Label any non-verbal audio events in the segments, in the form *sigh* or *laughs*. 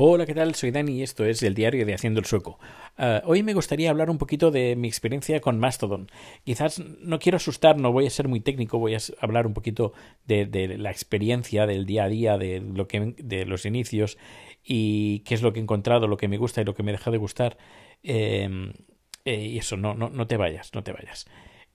Hola, ¿qué tal? Soy Dani y esto es el diario de Haciendo el Sueco. Uh, hoy me gustaría hablar un poquito de mi experiencia con Mastodon. Quizás no quiero asustar, no voy a ser muy técnico, voy a hablar un poquito de, la experiencia del día a día, de, lo que, de los inicios y qué es lo que he encontrado, lo que me gusta y lo que me deja de gustar. Eh, eh, y eso, no, no, no te vayas, no te vayas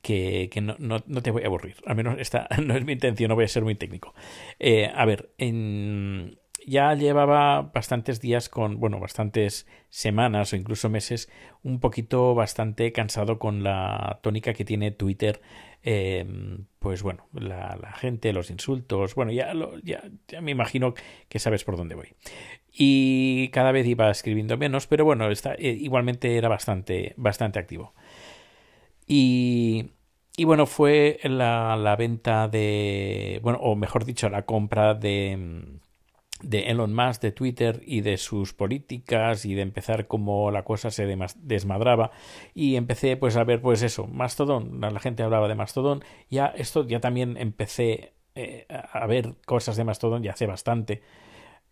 que, que no, no, no, te voy a aburrir. Al menos esta *laughs* no es mi intención, no voy a ser muy técnico. Eh, a ver, en, ya llevaba bastantes días con, bueno, bastantes semanas o incluso meses, un poquito bastante cansado con la tónica que tiene Twitter. Eh, pues bueno, la, gente, los insultos, bueno, ya, lo, ya, ya, me imagino que sabes por dónde voy. Y cada vez iba escribiendo menos, pero bueno, eh, igualmente era bastante, bastante activo. Y, y bueno, fue la, la venta de, bueno, o mejor dicho, la compra de de Elon Musk, de Twitter y de sus políticas y de empezar como la cosa se desmadraba. Y empecé pues a ver pues eso, Mastodon, la gente hablaba de Mastodon, ya esto ya también empecé eh, a ver cosas de Mastodon ya hace bastante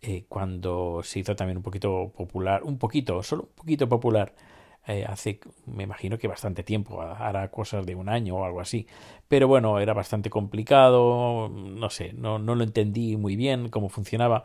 eh, cuando se hizo también un poquito popular, un poquito, solo un poquito popular eh, hace, me imagino que bastante tiempo, hará cosas de un año o algo así. Pero bueno, era bastante complicado, no sé, no, no lo entendí muy bien cómo funcionaba.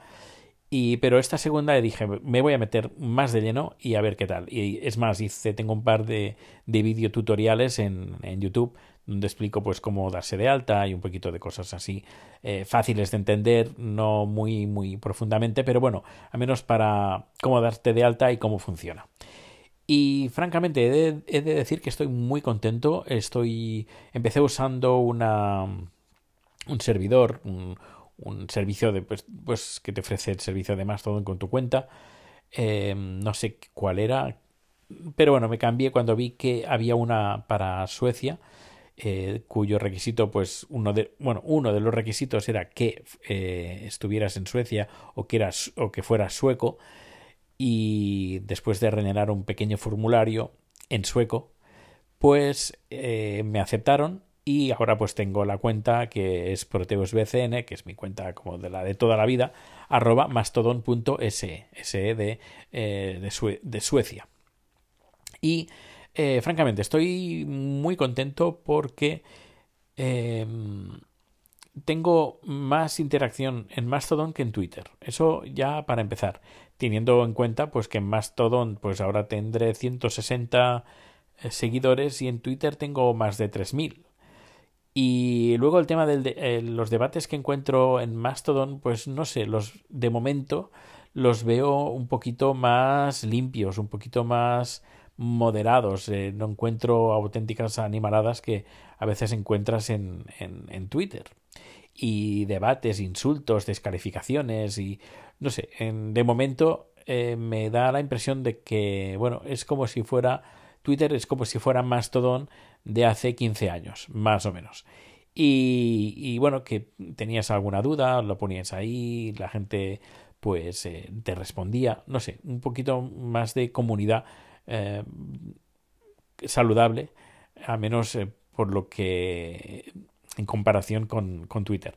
Y, pero esta segunda dije, me voy a meter más de lleno y a ver qué tal. Y es más, hice, tengo un par de, de videotutoriales en, en YouTube donde explico pues cómo darse de alta y un poquito de cosas así eh, fáciles de entender, no muy muy profundamente, pero bueno, al menos para cómo darte de alta y cómo funciona. Y francamente he de, decir que estoy muy contento. Estoy. Empecé usando una un servidor, un, un servicio de pues, pues, que te ofrece el servicio de Mastodon con tu cuenta. Eh, no sé cuál era. Pero bueno, me cambié cuando vi que había una para Suecia. Eh, cuyo requisito, pues uno de, bueno, uno de los requisitos era que eh, estuvieras en Suecia o o que fueras sueco y después de rellenar un pequeño formulario en sueco, pues eh, me aceptaron y ahora pues tengo la cuenta que es proteusbcn, que es mi cuenta como de la de toda la vida, arroba mastodon.se, se de, eh, de, Sue de, Suecia. Y eh, francamente estoy muy contento porque em, tengo más interacción en Mastodon que en Twitter. Eso ya para empezar. Teniendo en cuenta pues que en Mastodon pues ahora tendré 160 eh, seguidores y en Twitter tengo más de 3000. Y luego el tema de eh, los debates que encuentro en Mastodon, pues no sé, los de momento los veo un poquito más limpios, un poquito más moderados. Eh, no encuentro auténticas animaladas que a veces encuentras en, en, en Twitter y debates, insultos, descalificaciones y no sé, en, de momento eh, me da la impresión de que, bueno, es como si fuera Twitter, es como si fuera Mastodon de hace 15 años, más o menos. Y, y bueno, que tenías alguna duda, lo ponías ahí, la gente pues eh, te respondía, no sé, un poquito más de comunidad eh, saludable, a menos eh, por lo que en comparación con, con Twitter.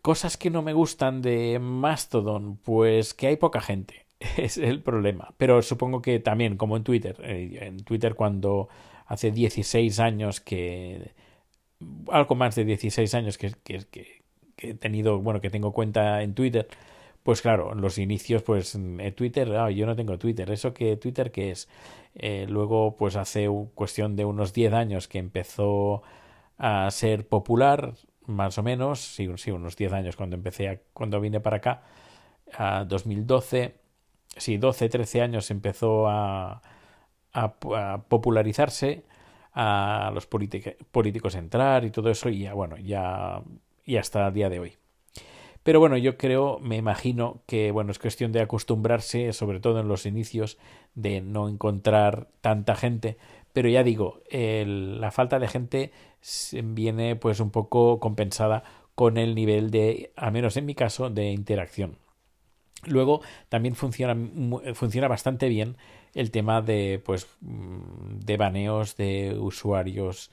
Cosas que no me gustan de Mastodon, pues que hay poca gente. *laughs* Es el problema. Pero supongo que también, como en Twitter, eh, en Twitter cuando hace 16 años que... Algo más de 16 años que, que, he tenido, bueno, que tengo cuenta en Twitter, pues claro, los inicios, pues en Twitter, ah, yo no tengo Twitter, ¿eso que Twitter qué es? Eh, luego, pues hace cuestión de unos 10 años que empezó a ser popular, más o menos, sí, sí unos 10 años cuando empecé, a, cuando vine para acá, a 2012, sí, 12, 13 años empezó a popularizarse, a los políticos entrar y todo eso, y ya, bueno, ya, y hasta el día de hoy. Pero bueno, yo creo, me imagino que bueno, es cuestión de acostumbrarse, sobre todo en los inicios, de no encontrar tanta gente. Pero ya digo, la falta de gente viene pues un poco compensada con el nivel de, al menos en mi caso, de interacción. Luego también funciona, funciona bastante bien el tema de pues de baneos de usuarios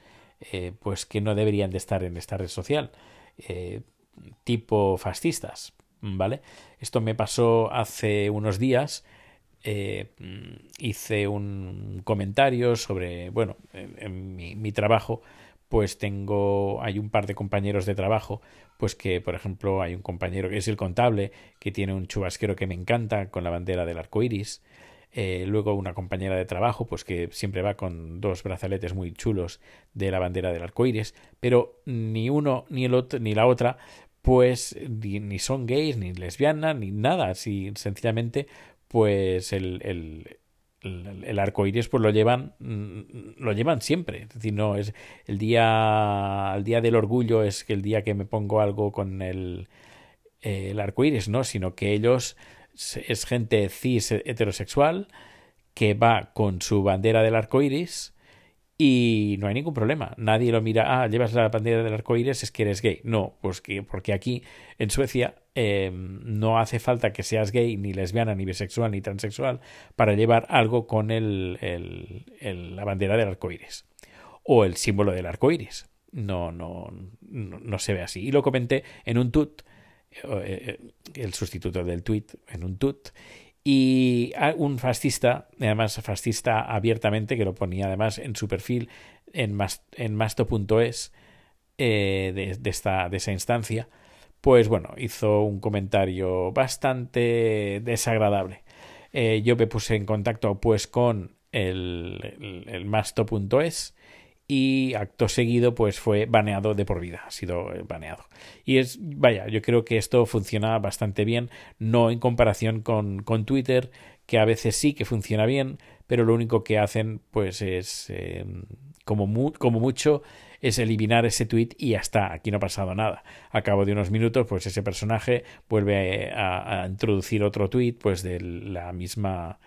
eh, pues que no deberían de estar en esta red social. Eh, tipo fascistas. ¿vale? Esto me pasó hace unos días. Eh, hice un comentario sobre, bueno, en, mi, trabajo, pues tengo, hay un par de compañeros de trabajo, pues que, por ejemplo, hay un compañero que es el contable, que tiene un chubasquero que me encanta con la bandera del arco iris. Eh, luego una compañera de trabajo, pues que siempre va con dos brazaletes muy chulos de la bandera del arco iris, pero ni uno ni el otro ni la otra pues ni, son gays, ni lesbianas, ni nada, así sencillamente pues el, el, el, arco iris pues lo llevan mm, lo llevan siempre. Es no es el día el día del orgullo es el día que me pongo algo con el el arco iris no sino que ellos es gente cis heterosexual que va con su bandera del arco iris y no hay ningún problema. Nadie lo mira, ah, llevas la bandera del arco iris, es que eres gay. No, pues que, porque aquí en Suecia em, no hace falta que seas gay, ni lesbiana, ni bisexual, ni transexual para llevar algo con el, la bandera del arco iris o el símbolo del arco iris. No, no, no, no se ve así. Y lo comenté en un tut eh, eh, el sustituto del tweet en un tut y un fascista, además fascista abiertamente, que lo ponía además en su perfil en, masto.es eh, de, esta, de esa instancia, pues bueno, hizo un comentario bastante desagradable. yo me puse en contacto pues con el, el, el masto.es y acto seguido pues fue baneado de por vida, ha sido eh, baneado. Y es, vaya, yo creo que esto funciona bastante bien, no en comparación con, con Twitter, que a veces sí que funciona bien, pero lo único que hacen pues es eh, como, como mucho es eliminar ese tweet y ya está, aquí no ha pasado nada. A cabo de unos minutos, pues ese personaje vuelve a, a introducir otro tweet pues de la misma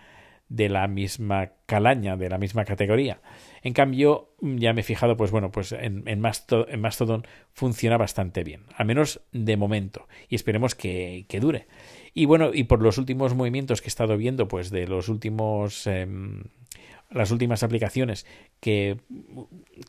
de la misma calaña, de la misma categoría. En cambio, ya me he fijado, pues bueno, pues en, en, Mastodon, funciona bastante bien, al menos de momento, y esperemos que, dure. Y bueno, y por los últimos movimientos que he estado viendo, pues de los últimos... Eh, las últimas aplicaciones que,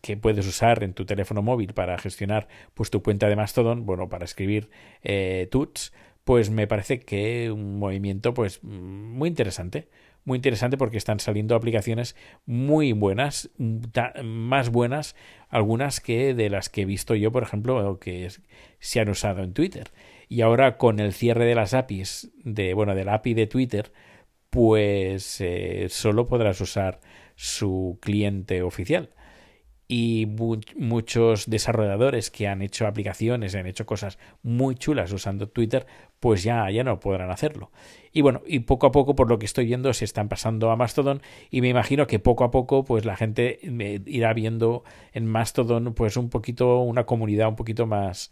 que, puedes usar en tu teléfono móvil para gestionar pues tu cuenta de Mastodon, bueno, para escribir eh, tuts, pues me parece que un movimiento pues muy interesante muy interesante porque están saliendo aplicaciones muy buenas, más buenas algunas que de las que he visto yo, por ejemplo, que se han usado en Twitter. Y ahora con el cierre de las APIs, de, bueno, de la API de Twitter, pues eh, solo podrás usar su cliente oficial y muchos desarrolladores que han hecho aplicaciones, han hecho cosas muy chulas usando Twitter, pues ya, ya no podrán hacerlo. Y bueno, y poco a poco, por lo que estoy viendo, se están pasando a Mastodon y me imagino que poco a poco, pues la gente irá viendo en Mastodon, pues un poquito, una comunidad un poquito más,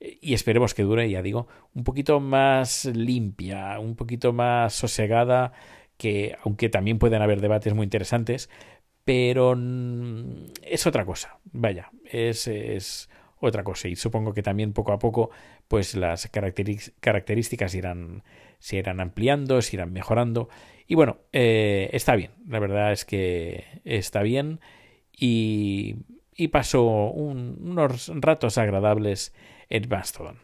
y esperemos que dure, ya digo, un poquito más limpia, un poquito más sosegada, que aunque también pueden haber debates muy interesantes, pero es otra cosa, vaya, es, es otra cosa. Y supongo que también poco a poco pues las características irán, se irán ampliando, se irán mejorando. Y bueno, eh, está bien, la verdad es que está bien. Y, y paso unos ratos agradables en Mastodon.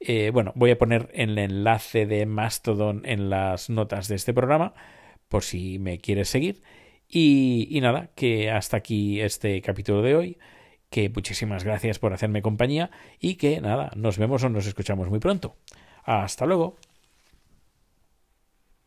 Eh, bueno, voy a poner el enlace de Mastodon en las notas de este programa por si me quieres seguir y, nada, que hasta aquí este capítulo de hoy, que muchísimas gracias por hacerme compañía y que nada, nos vemos o nos escuchamos muy pronto. Hasta luego.